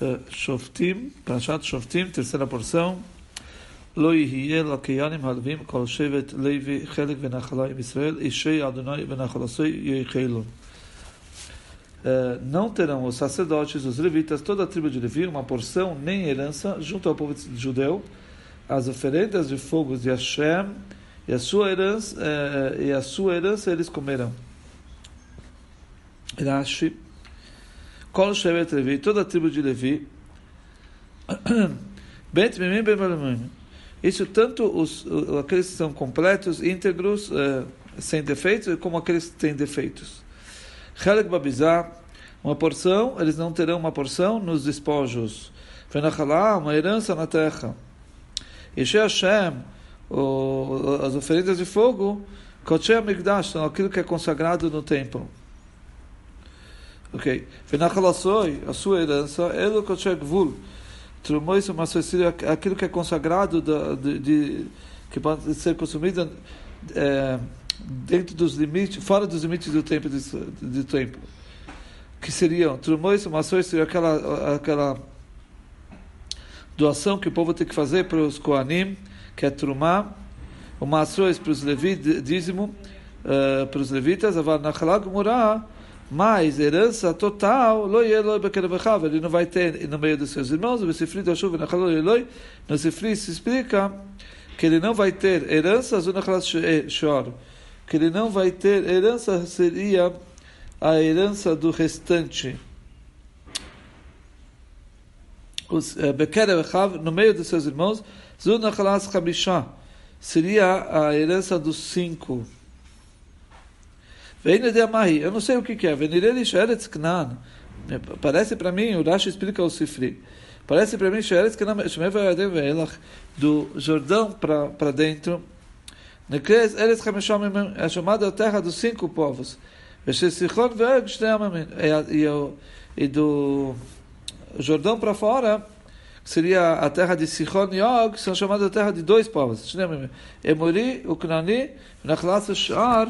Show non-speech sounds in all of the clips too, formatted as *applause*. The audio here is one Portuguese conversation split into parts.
uh, Shoftim, Parashat Shoftim, terceira porção. לא יהיה לקיינים הלווים כל שבט לוי חלק ונחלה עם ישראל, אישי אדוני ונחלתו יחלו. Não terão os sacerdotes, os levitas, toda a tribo de Levi, uma porção, nem herança, junto ao povo judeu, as oferendas de fogo de Hashem, e a sua herança, eh, e a sua herança eles comerão. Rashi, Kol Shevet Levi, toda a tribo de Levi, *coughs* Bet Mimim Ben Isso tanto os, aqueles que são completos, íntegros, eh, sem defeitos, como aqueles que têm defeitos. Chelek Babizá, uma porção, eles não terão uma porção nos despojos. Venachalá, uma herança na terra. Yeshe Hashem, as oferendas de fogo, Koche Amigdash, são aquilo que é consagrado no templo. Ok. Venachalassoi, a sua herança, Elo Koche Gvul, Trumois aquilo que é consagrado de, de, que pode ser consumido é, dentro dos limites, fora dos limites do templo, do templo. Que seriam Trumois Mações seria aquela, aquela doação que o povo tem que fazer para os Koanim, que é Trumá, o Mações para os levitas, dízimo uh, para os levitas, Avar Nachalag Murah, mas herança total, ele não vai ter no meio dos seus irmãos, no Sifri se explica que ele não vai ter herança, que ele não vai ter herança, seria a herança do restante. No meio dos seus irmãos, seria a herança dos cinco. Eu não sei o que, que é. Parece para mim, o Rashi explica o Sifri. Parece para mim do Jordão para dentro. É chamada a terra dos cinco povos. E do Jordão para fora, seria a terra de Sichon e Og, são chamadas a terra de dois povos. Emori, Uknani, Nachlas Shar,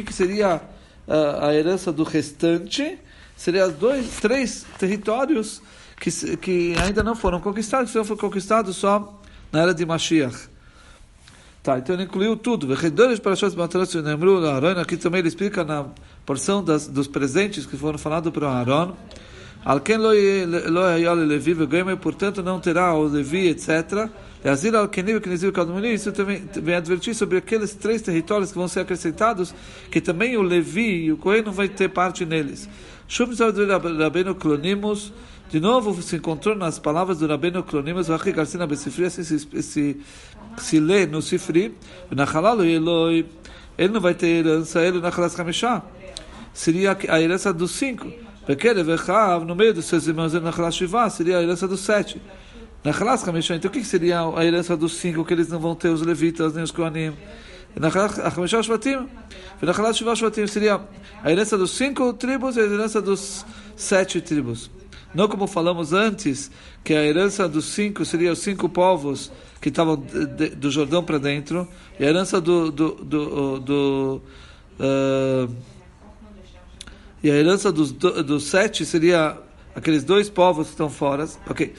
o que seria a, a herança do restante? Seria dois, três territórios que, que ainda não foram conquistados, só foram conquistados só na era de Mashiach. Tá, então ele incluiu tudo. Aqui também ele explica na porção das, dos presentes que foram falados para o Aaron. Portanto, não terá o Levi, etc. Isso também vem advertir sobre aqueles três territórios que vão ser acrescentados, que também o Levi e o Cohen não vai ter parte neles. De novo se encontrou nas palavras do Rabbeinu Clonimus, assim se, se, se lê no Sifri, ele não vai ter herança, ele na Seria a herança dos cinco. No meio dos seus irmãos, seria a herança dos sete. Nachalas Hamishah, então o que seria a herança dos cinco que eles não vão ter, os levitas nem os Kohanim? Nachalas Hamishah Shvatim, Nachalas Shivah Shvatim seria a herança dos cinco tribos e a herança dos sete tribos. Não como falamos antes, que a herança dos cinco seria os cinco povos que estavam do Jordão para dentro, e a herança do, do, do, do uh, e a herança dos, dos sete seria aqueles dois povos que estão fora, ok.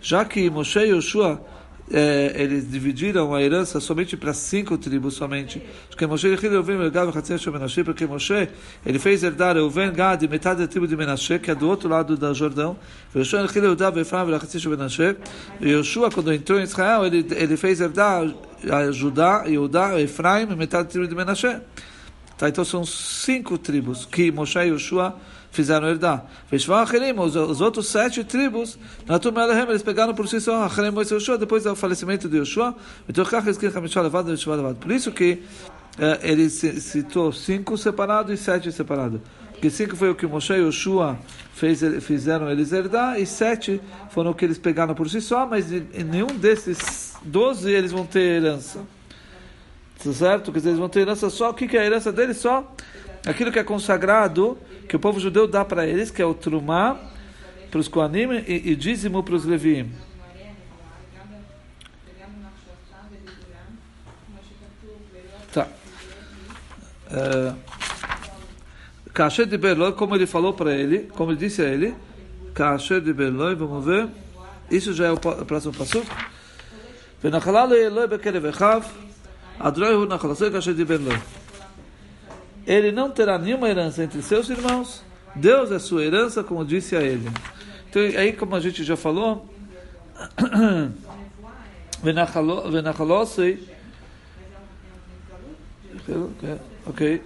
Já que Moshe e Yoshua é, eles dividiram a herança somente para cinco tribos somente. Porque Moshe porque ele fez herdar Reuven, Gad e metade da tribo de Menashe, que é do outro lado do Jordão. E Yoshua, quando entrou em Israel, ele, ele fez herdar a Judá, Judá, Efraim e metade da tribo de Menashe. Tá, então são cinco tribos que Moshe e Yoshua fizeram herdar. Os, os outros sete tribos, eles pegaram por si só depois do falecimento de Yoshua. Por isso que eh, ele citou cinco separados e sete separados. Porque cinco foi o que Moshe e Yoshua fez, fizeram eles herdar, e sete foram o que eles pegaram por si só, mas em nenhum desses doze eles vão ter herança. Tá certo? Quer dizer, eles vão ter herança só. O que, que é a herança deles? Só aquilo que é consagrado, que o povo judeu dá para eles, que é o trumá para os Koanim e, e dízimo para os Levim. Tá. É, cachê de Berloi, como ele falou para ele, como ele disse a ele, cachê de Berloi, vamos ver. Isso já é o próximo passo. Venachalah Eloi Bekelev ele não terá nenhuma herança entre seus irmãos. Deus é sua herança, como disse a ele. Então, aí, como a gente já falou, *clears throat* Venachalosei. ok.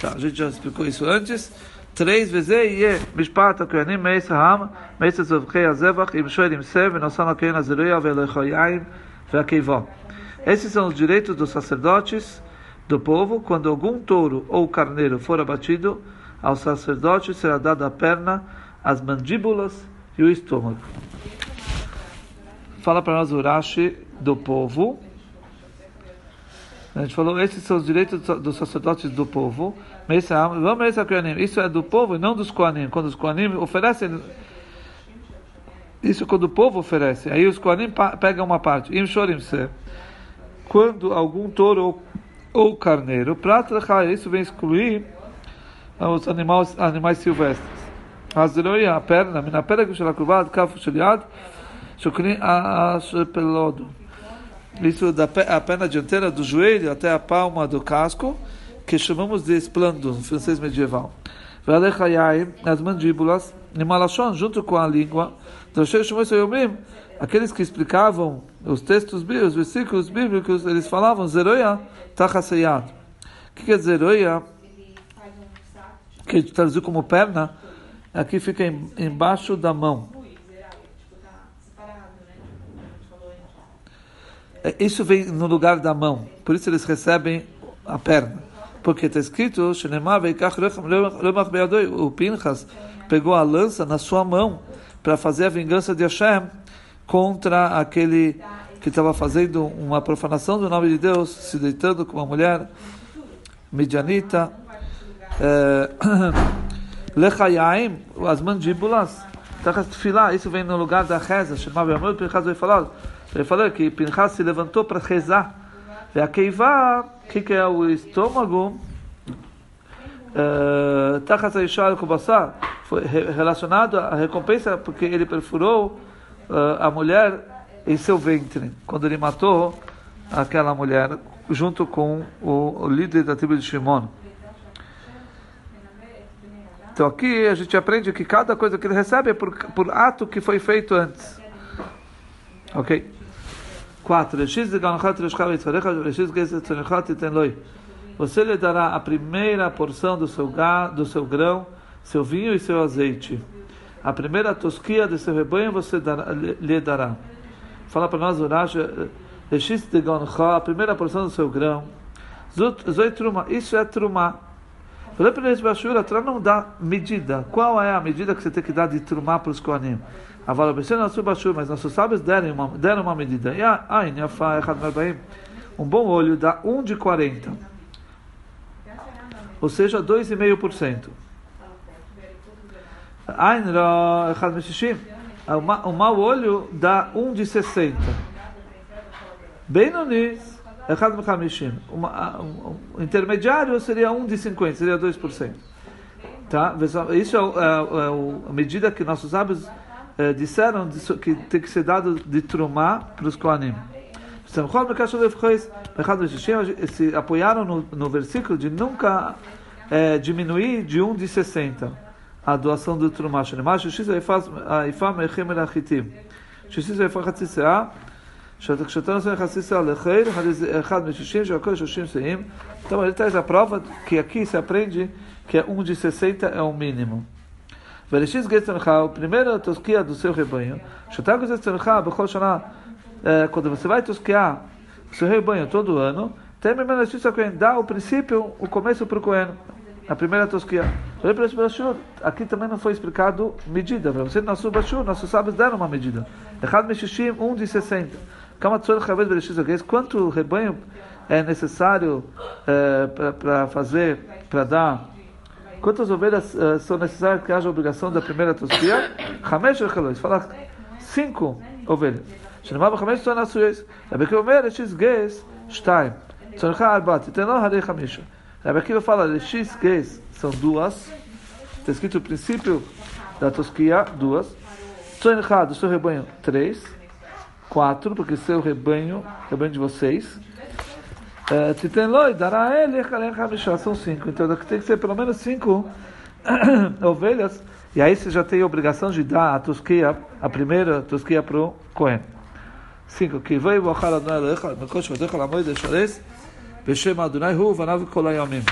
Tá, a gente já explicou isso antes. Três vezes e é, mishpat akoyanim meis ha'am meis tzovchei azevach im shoel im sev v'nosan akoyan azeruya v'elechoyayim Veakeivó. Esses são os direitos dos sacerdotes do povo. Quando algum touro ou carneiro for abatido, ao sacerdote será dada a perna, as mandíbulas e o estômago. Fala para nós o Rashi do povo. A gente falou, esses são os direitos dos sacerdotes do povo. É Isso é do povo e não dos Koanim. Quando os Koanim oferecem isso quando o povo oferece. Aí os Koanim pegam uma parte. Quando algum touro ou, carneiro, isso vem excluir os animais, animais silvestres. a perna, a perna que será curvada, cafo sheliad, shukni a pelodo isso da a perna dianteira do joelho até a palma do casco, que chamamos de esplando, no francês medieval. As mandíbulas, Malachon, junto com a língua, aqueles que explicavam os textos bíblicos, os versículos bíblicos, eles falavam Zeroia Tachaseyad. O que é Zeroia? Que traduziu como perna, aqui fica embaixo da mão. É, isso vem no lugar da mão, por isso eles recebem a perna. Porque está escrito, o Pinchas pegou a lança na sua mão para fazer a vingança de Hashem contra aquele que estava fazendo uma profanação do nome de Deus, se deitando com uma mulher midianita. É, *clears throat* Lechayaim, as mandíbulas, isso vem no lugar da reza, chamava Pinchas vai falar. Ele falou que Pinchas se levantou para rezar. A Keiva, que, que é o estômago, Tachat Aishal Kubassar, foi relacionado à recompensa porque ele perfurou uh, a mulher em seu ventre, quando ele matou aquela mulher, junto com o, o líder da tribo de Shimon. Então aqui a gente aprende que cada coisa que ele recebe é por, por ato que foi feito antes. Ok? 4. Você lhe dará a primeira porção do seu, do seu grão, seu vinho e seu azeite. A primeira tosquia de seu rebanho você dará, lhe dará. Fala para nós, Urash, a primeira porção do seu grão. Isso é truma. A não dá medida. Qual é a medida que você tem que dar de trumar para os Koanim? Mas nossos sábios deram uma, deram uma medida. Um bom olho dá 1 de 40. Ou seja, 2,5%. Um mau olho dá 1 de 60. Bem no nis, um intermediário seria 1 de 50, seria 2%. Tá? Isso é, é, é a medida que nossos sábios eh, disseram que tem que ser dado de trumá para os Koanim. Se apoiaram no, no versículo de nunca eh, diminuir de um de 60 a doação do trumá. Então ele traz a prova que aqui se aprende que um de 60 é o mínimo. Vereshis Getzancha, o primeiro tosquia do seu rebanho, quando você vai tosquiar o seu rebanho todo ano, tem dá o princípio, o começo para o Cohen, a primeira tosquia. Aqui também não foi explicado medida. Para você, nosso Bashur, nossos sábios deram uma medida. Echad Meshishim, um de 60. Quanto rebanho é necessário é, para fazer, para dar Quantas ovelhas uh, são necessárias que haja a obrigação da primeira tosquia? Hamesh Rechalos. Fala cinco ovelhas. שנאמר בחמש צאן עשויס. רבי אומר, יש גייס שתיים. צונך ארבע, תיתן לו הרי חמישה. Rebbe Akiva fala, X, que são duas. Está escrito o princípio da tosquia, duas. Tzoin Chad, o seu rebanho, três. Quatro, porque seu rebanho, rebanho de vocês. Titenloi, dará ele, são cinco. Então tem que ser pelo menos cinco *clears throat* ovelhas. E aí você já tem a obrigação de dar a tosquia, a primeira tosquia para o Cohen. Cinco. Que veio o Achal Adonai Lecha, no Kosh Vatecha Lamoide Shores, Beshem Adonai Hu, Vanav Kolayamim.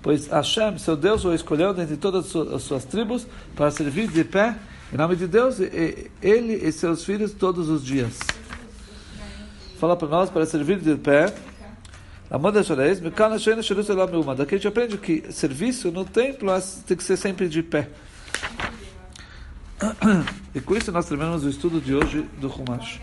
Pois Hashem, seu Deus, o escolheu dentre todas as suas tribos para servir de pé, em nome de Deus, ele e seus filhos todos os dias. Fala para nós para servir de pé. Daqui a gente aprende que serviço no templo tem que ser sempre de pé. *coughs* E com isso nós terminamos o estudo de hoje do Humash.